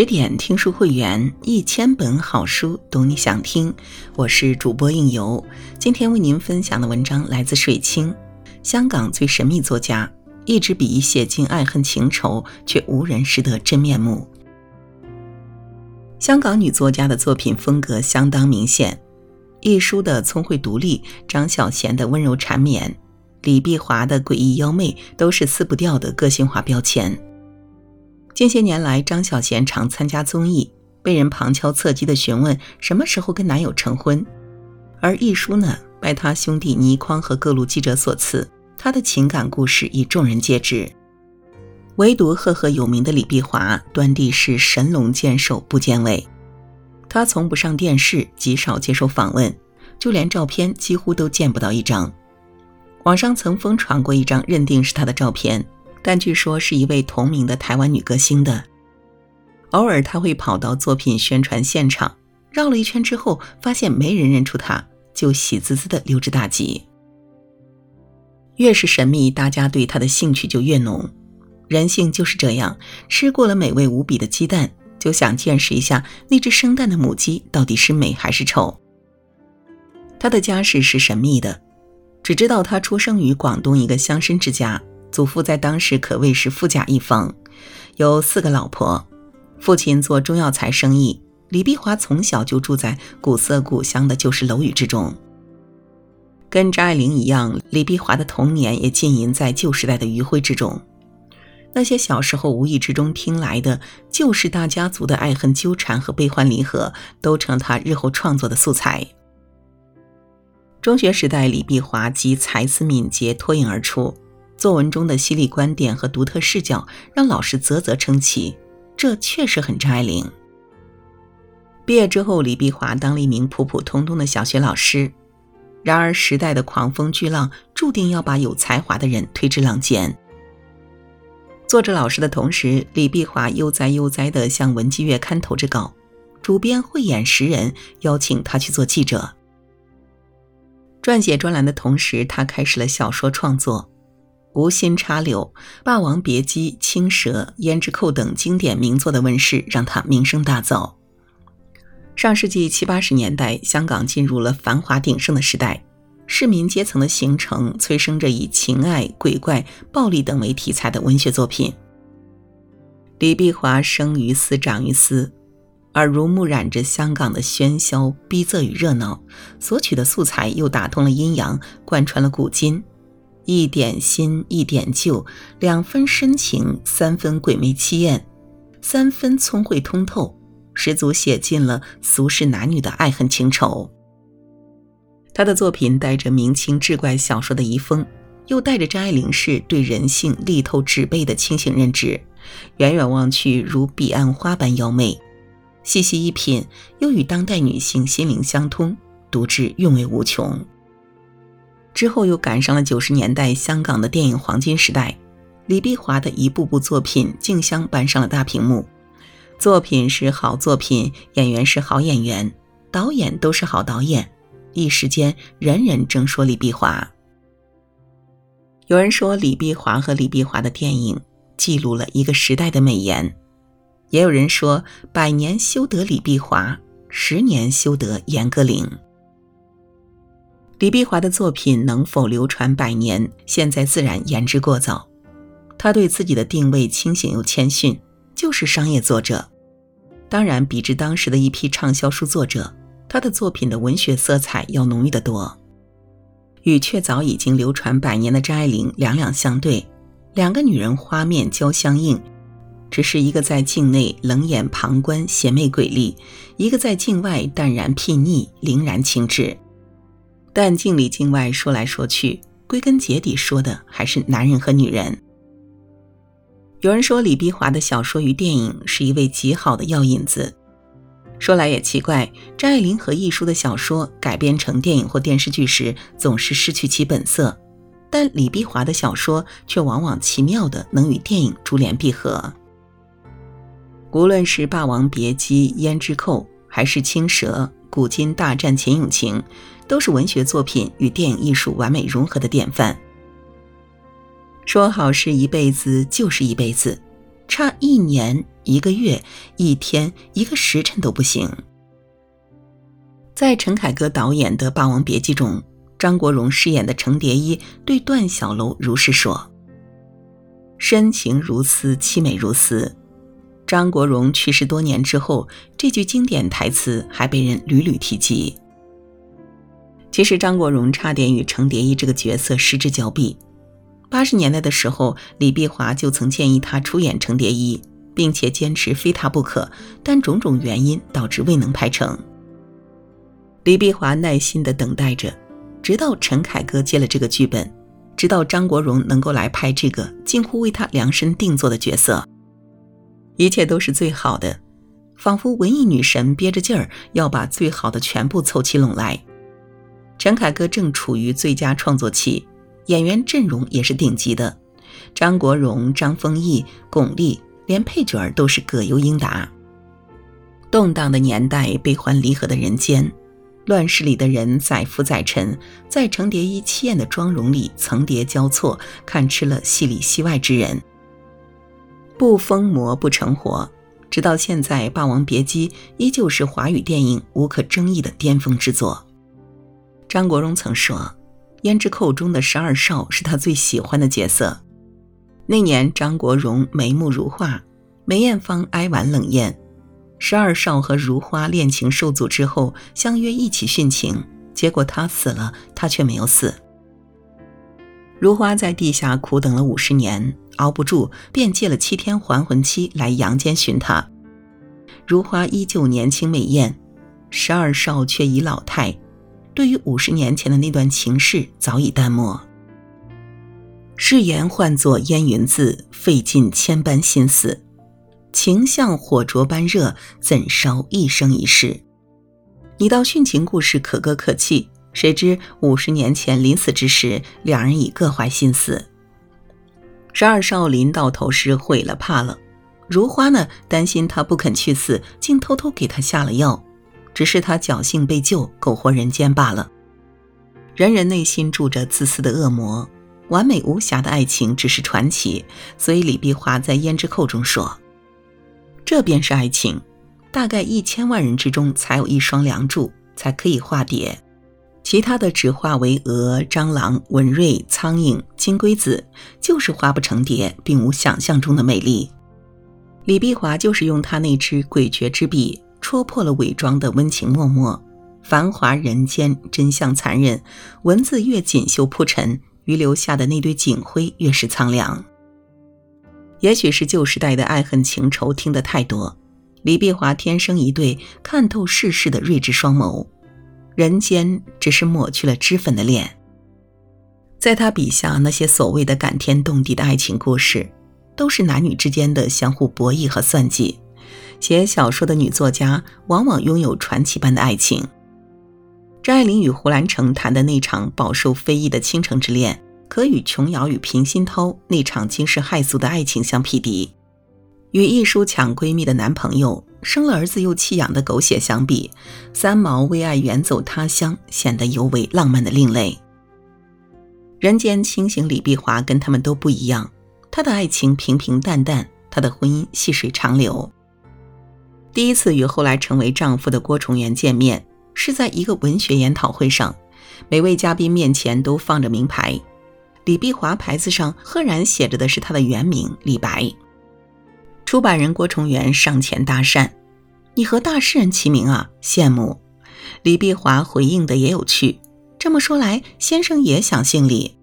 十点听书会员，一千本好书，懂你想听。我是主播应由，今天为您分享的文章来自水清。香港最神秘作家，一支笔写尽爱恨情仇，却无人识得真面目。香港女作家的作品风格相当明显，一书的聪慧独立，张小娴的温柔缠绵，李碧华的诡异妖媚，都是撕不掉的个性化标签。近些年来，张小娴常参加综艺，被人旁敲侧击的询问什么时候跟男友成婚。而一书呢，拜他兄弟倪匡和各路记者所赐，他的情感故事已众人皆知。唯独赫赫有名的李碧华，端地是神龙见首不见尾。他从不上电视，极少接受访问，就连照片几乎都见不到一张。网上曾疯传过一张认定是他的照片。但据说是一位同名的台湾女歌星的。偶尔她会跑到作品宣传现场，绕了一圈之后，发现没人认出她，就喜滋滋的溜之大吉。越是神秘，大家对她的兴趣就越浓。人性就是这样，吃过了美味无比的鸡蛋，就想见识一下那只生蛋的母鸡到底是美还是丑。她的家世是神秘的，只知道她出生于广东一个乡绅之家。祖父在当时可谓是富甲一方，有四个老婆。父亲做中药材生意，李碧华从小就住在古色古香的旧式楼宇之中。跟张爱玲一样，李碧华的童年也浸淫在旧时代的余晖之中。那些小时候无意之中听来的旧式大家族的爱恨纠缠和悲欢离合，都成他日后创作的素材。中学时代，李碧华即才思敏捷，脱颖而出。作文中的犀利观点和独特视角，让老师啧啧称奇。这确实很张爱玲。毕业之后，李碧华当了一名普普通通的小学老师。然而，时代的狂风巨浪注定要把有才华的人推至浪尖。做着老师的同时，李碧华悠哉悠哉地向《文姬月刊》投着稿，主编慧眼识人，邀请他去做记者。撰写专栏的同时，他开始了小说创作。无心插柳、霸王别姬、青蛇、胭脂扣等经典名作的问世，让他名声大噪。上世纪七八十年代，香港进入了繁华鼎盛的时代，市民阶层的形成催生着以情爱、鬼怪、暴力等为题材的文学作品。李碧华生于斯，长于斯，耳濡目染着香港的喧嚣、逼仄与热闹，所取的素材又打通了阴阳，贯穿了古今。一点新，一点旧，两分深情，三分鬼魅凄艳，三分聪慧通透，十足写尽了俗世男女的爱恨情仇。他的作品带着明清志怪小说的遗风，又带着张爱玲式对人性力透纸背的清醒认知，远远望去如彼岸花般妖媚，细细一品又与当代女性心灵相通，读至韵味无穷。之后又赶上了九十年代香港的电影黄金时代，李碧华的一部部作品竞相搬上了大屏幕。作品是好作品，演员是好演员，导演都是好导演，一时间人人争说李碧华。有人说李碧华和李碧华的电影记录了一个时代的美颜，也有人说百年修得李碧华，十年修得严歌苓。李碧华的作品能否流传百年，现在自然言之过早。他对自己的定位清醒又谦逊，就是商业作者。当然，比之当时的一批畅销书作者，他的作品的文学色彩要浓郁得多。与却早已经流传百年的张爱玲两两相对，两个女人花面交相映，只是一个在境内冷眼旁观邪魅诡丽，一个在境外淡然睥睨凛然清致。但境里境外说来说去，归根结底说的还是男人和女人。有人说李碧华的小说与电影是一位极好的药引子。说来也奇怪，张爱玲和亦舒的小说改编成电影或电视剧时，总是失去其本色，但李碧华的小说却往往奇妙的能与电影珠联璧合。无论是《霸王别姬》《胭脂扣》，还是《青蛇》。古今大战秦俑情，都是文学作品与电影艺术完美融合的典范。说好是一辈子就是一辈子，差一年一个月、一天、一个时辰都不行。在陈凯歌导演的《霸王别姬》中，张国荣饰演的程蝶衣对段小楼如是说：“深情如丝，凄美如丝。”张国荣去世多年之后，这句经典台词还被人屡屡提及。其实，张国荣差点与程蝶衣这个角色失之交臂。八十年代的时候，李碧华就曾建议他出演程蝶衣，并且坚持非他不可，但种种原因导致未能拍成。李碧华耐心地等待着，直到陈凯歌接了这个剧本，直到张国荣能够来拍这个近乎为他量身定做的角色，一切都是最好的，仿佛文艺女神憋着劲儿要把最好的全部凑齐拢来。陈凯歌正处于最佳创作期，演员阵容也是顶级的，张国荣、张丰毅、巩俐，连配角都是葛优、英达。动荡的年代，悲欢离合的人间。乱世里的人载浮载沉，在程蝶衣凄艳的妆容里层叠交错，看吃了戏里戏外之人。不疯魔不成活，直到现在，《霸王别姬》依旧是华语电影无可争议的巅峰之作。张国荣曾说，《胭脂扣》中的十二少是他最喜欢的角色。那年，张国荣眉目如画，梅艳芳哀婉冷艳。十二少和如花恋情受阻之后，相约一起殉情，结果他死了，他却没有死。如花在地下苦等了五十年，熬不住，便借了七天还魂期来阳间寻他。如花依旧年轻美艳，十二少却已老态，对于五十年前的那段情事早已淡漠。誓言换作烟云字，费尽千般心思。情像火灼般热，怎烧一生一世？你道殉情故事可歌可泣，谁知五十年前临死之时，两人已各怀心思。十二少临到头时悔了怕了，如花呢担心他不肯去死，竟偷偷给他下了药，只是他侥幸被救，苟活人间罢了。人人内心住着自私的恶魔，完美无瑕的爱情只是传奇。所以李碧华在《胭脂扣》中说。这便是爱情，大概一千万人之中才有一双梁祝，才可以化蝶，其他的只化为蛾、蟑螂、蚊蚋、苍蝇、金龟子，就是化不成蝶，并无想象中的美丽。李碧华就是用他那支诡谲之笔，戳破了伪装的温情脉脉。繁华人间，真相残忍，文字越锦绣铺陈，余留下的那堆警徽越是苍凉。也许是旧时代的爱恨情仇听得太多，李碧华天生一对看透世事的睿智双眸，人间只是抹去了脂粉的脸。在他笔下，那些所谓的感天动地的爱情故事，都是男女之间的相互博弈和算计。写小说的女作家往往拥有传奇般的爱情。张爱玲与胡兰成谈的那场饱受非议的倾城之恋。可与琼瑶与平鑫涛那场惊世骇俗的爱情相匹敌，与一书抢闺蜜的男朋友生了儿子又弃养的狗血相比，三毛为爱远走他乡显得尤为浪漫的另类。人间清醒李碧华跟他们都不一样，她的爱情平平淡淡，她的婚姻细水长流。第一次与后来成为丈夫的郭崇元见面，是在一个文学研讨会上，每位嘉宾面前都放着名牌。李碧华牌子上赫然写着的是他的原名李白。出版人郭崇元上前搭讪：“你和大诗人齐名啊，羡慕。”李碧华回应的也有趣：“这么说来，先生也想姓李。”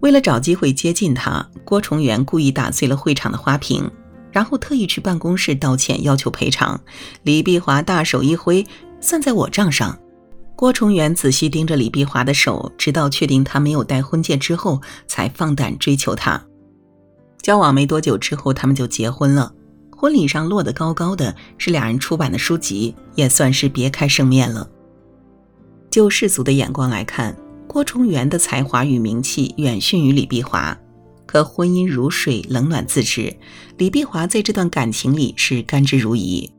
为了找机会接近他，郭崇元故意打碎了会场的花瓶，然后特意去办公室道歉，要求赔偿。李碧华大手一挥：“算在我账上。”郭崇元仔细盯着李碧华的手，直到确定他没有戴婚戒之后，才放胆追求她。交往没多久之后，他们就结婚了。婚礼上落得高高的是俩人出版的书籍，也算是别开生面了。就世俗的眼光来看，郭崇元的才华与名气远逊于李碧华，可婚姻如水，冷暖自知。李碧华在这段感情里是甘之如饴，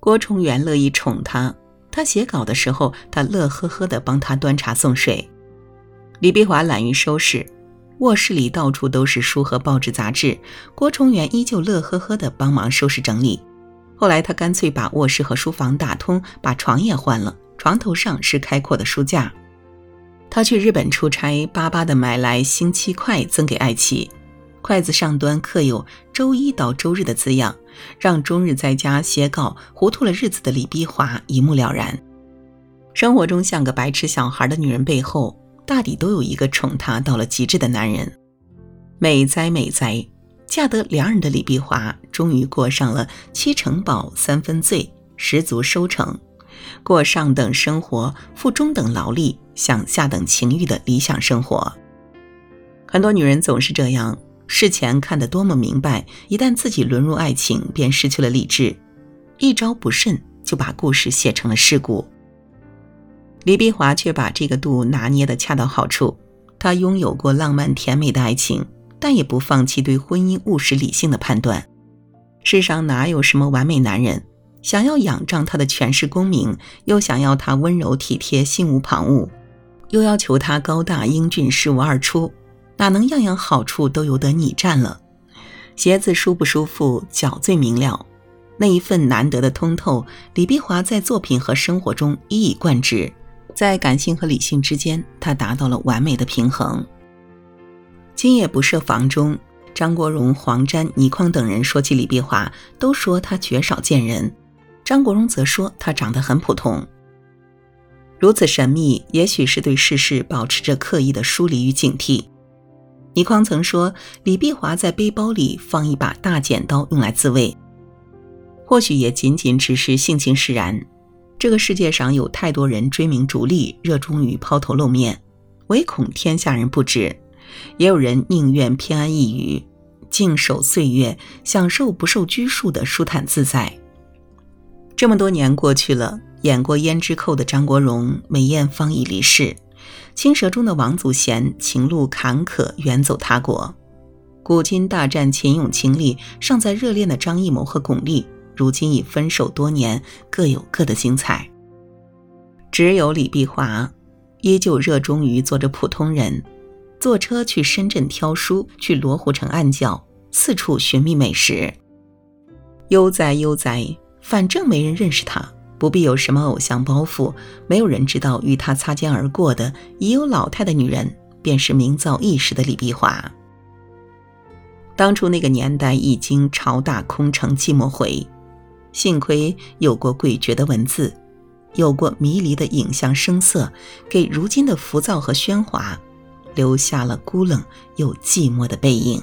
郭崇元乐意宠她。他写稿的时候，他乐呵呵地帮他端茶送水。李碧华懒于收拾，卧室里到处都是书和报纸杂志，郭崇元依旧乐呵呵地帮忙收拾整理。后来他干脆把卧室和书房打通，把床也换了，床头上是开阔的书架。他去日本出差，巴巴地买来星期筷赠给爱妻，筷子上端刻有“周一到周日”的字样，让终日在家写稿、糊涂了日子的李碧华一目了然。生活中像个白痴小孩的女人背后。大抵都有一个宠她到了极致的男人，美哉美哉！嫁得良人的李碧华终于过上了七成饱三分醉，十足收成，过上等生活，付中等劳力，享下等情欲的理想生活。很多女人总是这样，事前看得多么明白，一旦自己沦入爱情，便失去了理智，一招不慎就把故事写成了事故。李碧华却把这个度拿捏得恰到好处。她拥有过浪漫甜美的爱情，但也不放弃对婚姻务实理性的判断。世上哪有什么完美男人？想要仰仗他的权势功名，又想要他温柔体贴、心无旁骛，又要求他高大英俊、事无二出，哪能样样好处都由得你占了？鞋子舒不舒服，脚最明了。那一份难得的通透，李碧华在作品和生活中一以贯之。在感性和理性之间，他达到了完美的平衡。今夜不设防中，张国荣、黄沾、倪匡等人说起李碧华，都说他绝少见人。张国荣则说他长得很普通。如此神秘，也许是对世事保持着刻意的疏离与警惕。倪匡曾说，李碧华在背包里放一把大剪刀，用来自卫。或许也仅仅只是性情使然。这个世界上有太多人追名逐利，热衷于抛头露面，唯恐天下人不知；也有人宁愿偏安一隅，静守岁月，享受不受拘束的舒坦自在。这么多年过去了，演过《胭脂扣》的张国荣，梅艳芳已离世；《青蛇》中的王祖贤，情路坎坷，远走他国；古今大战秦俑情里尚在热恋的张艺谋和巩俐。如今已分手多年，各有各的精彩。只有李碧华，依旧热衷于做着普通人，坐车去深圳挑书，去罗湖城暗教，四处寻觅美食。悠哉悠哉，反正没人认识他，不必有什么偶像包袱。没有人知道，与他擦肩而过的已有老态的女人，便是名噪一时的李碧华。当初那个年代，已经朝大空城寂寞回。幸亏有过诡谲的文字，有过迷离的影像声色，给如今的浮躁和喧哗留下了孤冷又寂寞的背影。